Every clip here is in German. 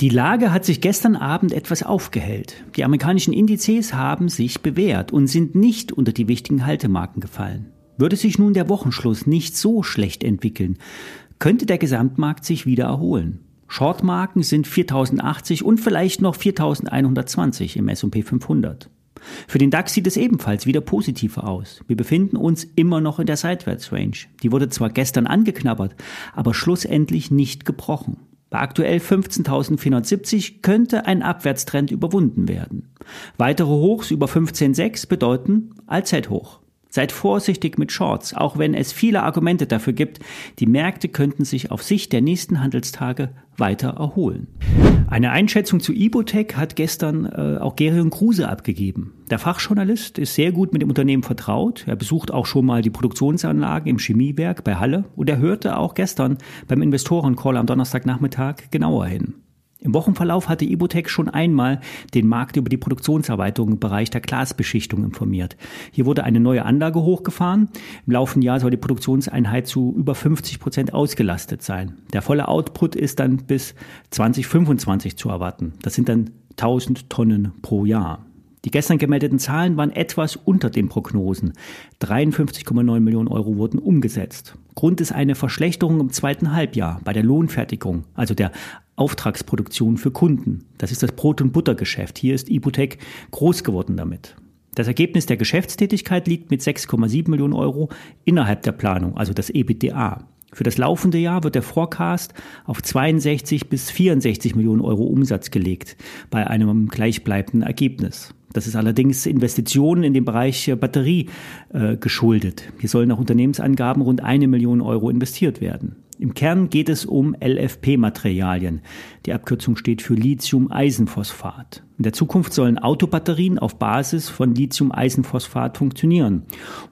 Die Lage hat sich gestern Abend etwas aufgehellt. Die amerikanischen Indizes haben sich bewährt und sind nicht unter die wichtigen Haltemarken gefallen. Würde sich nun der Wochenschluss nicht so schlecht entwickeln, könnte der Gesamtmarkt sich wieder erholen. Shortmarken sind 4080 und vielleicht noch 4120 im S&P 500. Für den DAX sieht es ebenfalls wieder positiver aus. Wir befinden uns immer noch in der Seitwärtsrange. Die wurde zwar gestern angeknabbert, aber schlussendlich nicht gebrochen. Bei aktuell 15.470 könnte ein Abwärtstrend überwunden werden. Weitere Hochs über 15.6 bedeuten Allzeithoch. Seid vorsichtig mit Shorts, auch wenn es viele Argumente dafür gibt. Die Märkte könnten sich auf Sicht der nächsten Handelstage weiter erholen. Eine Einschätzung zu Ibotec hat gestern äh, auch Gerion Kruse abgegeben. Der Fachjournalist ist sehr gut mit dem Unternehmen vertraut. Er besucht auch schon mal die Produktionsanlage im Chemiewerk bei Halle und er hörte auch gestern beim Investorencall am Donnerstagnachmittag genauer hin. Im Wochenverlauf hatte Ibotec schon einmal den Markt über die Produktionserweiterung im Bereich der Glasbeschichtung informiert. Hier wurde eine neue Anlage hochgefahren. Im laufenden Jahr soll die Produktionseinheit zu über 50 Prozent ausgelastet sein. Der volle Output ist dann bis 2025 zu erwarten. Das sind dann 1000 Tonnen pro Jahr. Die gestern gemeldeten Zahlen waren etwas unter den Prognosen. 53,9 Millionen Euro wurden umgesetzt. Grund ist eine Verschlechterung im zweiten Halbjahr bei der Lohnfertigung, also der Auftragsproduktion für Kunden. Das ist das Brot- und Buttergeschäft. Hier ist Ibutec groß geworden damit. Das Ergebnis der Geschäftstätigkeit liegt mit 6,7 Millionen Euro innerhalb der Planung, also das EBITDA. Für das laufende Jahr wird der Forecast auf 62 bis 64 Millionen Euro Umsatz gelegt, bei einem gleichbleibenden Ergebnis. Das ist allerdings Investitionen in den Bereich Batterie äh, geschuldet. Hier sollen nach Unternehmensangaben rund eine Million Euro investiert werden. Im Kern geht es um LFP-Materialien. Die Abkürzung steht für Lithium-Eisenphosphat. In der Zukunft sollen Autobatterien auf Basis von Lithium-Eisenphosphat funktionieren.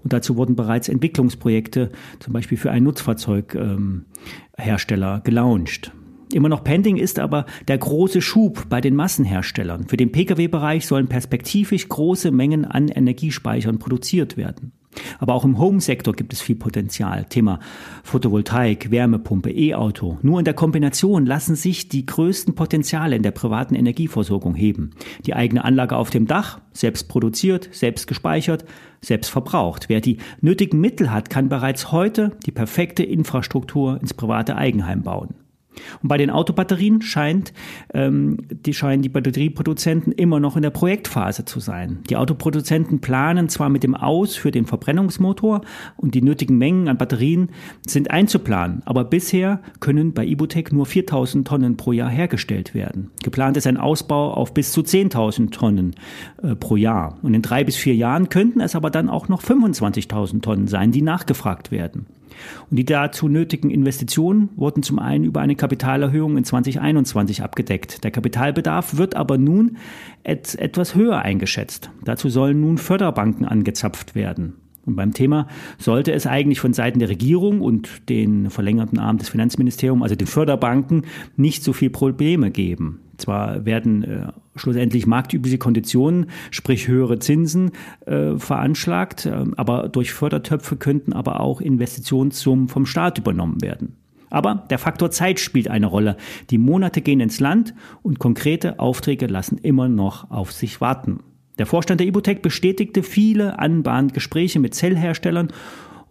Und dazu wurden bereits Entwicklungsprojekte, zum Beispiel für einen Nutzfahrzeughersteller, ähm, gelauncht. Immer noch pending ist aber der große Schub bei den Massenherstellern. Für den Pkw-Bereich sollen perspektivisch große Mengen an Energiespeichern produziert werden. Aber auch im Home-Sektor gibt es viel Potenzial. Thema Photovoltaik, Wärmepumpe, E-Auto. Nur in der Kombination lassen sich die größten Potenziale in der privaten Energieversorgung heben. Die eigene Anlage auf dem Dach, selbst produziert, selbst gespeichert, selbst verbraucht. Wer die nötigen Mittel hat, kann bereits heute die perfekte Infrastruktur ins private Eigenheim bauen. Und bei den Autobatterien scheint, ähm, die scheinen die Batterieproduzenten immer noch in der Projektphase zu sein. Die Autoproduzenten planen zwar mit dem Aus für den Verbrennungsmotor und die nötigen Mengen an Batterien sind einzuplanen, aber bisher können bei Ibutec nur 4000 Tonnen pro Jahr hergestellt werden. Geplant ist ein Ausbau auf bis zu 10.000 Tonnen äh, pro Jahr. Und in drei bis vier Jahren könnten es aber dann auch noch 25.000 Tonnen sein, die nachgefragt werden. Und die dazu nötigen Investitionen wurden zum einen über eine Kapitalerhöhung in 2021 abgedeckt. Der Kapitalbedarf wird aber nun et etwas höher eingeschätzt. Dazu sollen nun Förderbanken angezapft werden. Und beim Thema sollte es eigentlich von Seiten der Regierung und den verlängerten Arm des Finanzministeriums, also den Förderbanken, nicht so viel Probleme geben. Zwar werden äh, schlussendlich marktübliche Konditionen, sprich höhere Zinsen, äh, veranschlagt, äh, aber durch Fördertöpfe könnten aber auch Investitionssummen vom Staat übernommen werden. Aber der Faktor Zeit spielt eine Rolle. Die Monate gehen ins Land und konkrete Aufträge lassen immer noch auf sich warten. Der Vorstand der Ibotec bestätigte viele anbahnende Gespräche mit Zellherstellern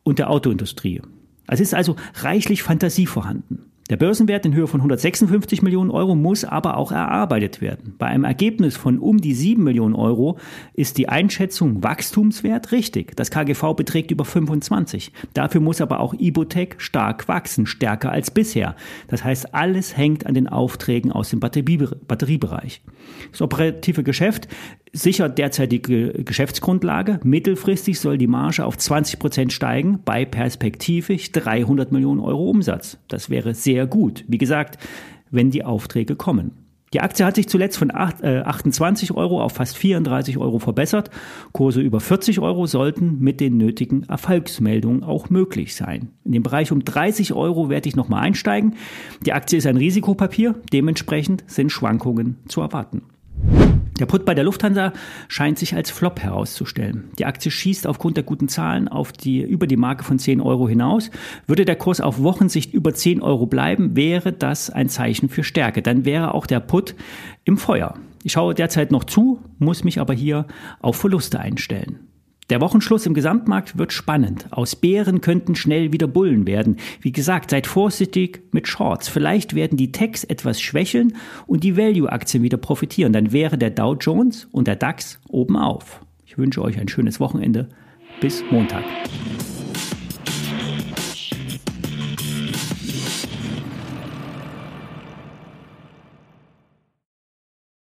und der Autoindustrie. Es ist also reichlich Fantasie vorhanden. Der Börsenwert in Höhe von 156 Millionen Euro muss aber auch erarbeitet werden. Bei einem Ergebnis von um die 7 Millionen Euro ist die Einschätzung Wachstumswert richtig. Das KGV beträgt über 25. Dafür muss aber auch Ibotec stark wachsen, stärker als bisher. Das heißt, alles hängt an den Aufträgen aus dem Batteriebereich. Das operative Geschäft sichert derzeitige Geschäftsgrundlage. Mittelfristig soll die Marge auf 20 Prozent steigen bei perspektivisch 300 Millionen Euro Umsatz. Das wäre sehr gut. Wie gesagt, wenn die Aufträge kommen. Die Aktie hat sich zuletzt von 8, äh, 28 Euro auf fast 34 Euro verbessert. Kurse über 40 Euro sollten mit den nötigen Erfolgsmeldungen auch möglich sein. In dem Bereich um 30 Euro werde ich nochmal einsteigen. Die Aktie ist ein Risikopapier, dementsprechend sind Schwankungen zu erwarten. Der Put bei der Lufthansa scheint sich als Flop herauszustellen. Die Aktie schießt aufgrund der guten Zahlen auf die, über die Marke von 10 Euro hinaus. Würde der Kurs auf Wochensicht über 10 Euro bleiben, wäre das ein Zeichen für Stärke. Dann wäre auch der Put im Feuer. Ich schaue derzeit noch zu, muss mich aber hier auf Verluste einstellen. Der Wochenschluss im Gesamtmarkt wird spannend. Aus Bären könnten schnell wieder Bullen werden. Wie gesagt, seid vorsichtig mit Shorts. Vielleicht werden die Techs etwas schwächeln und die Value-Aktien wieder profitieren. Dann wäre der Dow Jones und der DAX oben auf. Ich wünsche euch ein schönes Wochenende. Bis Montag.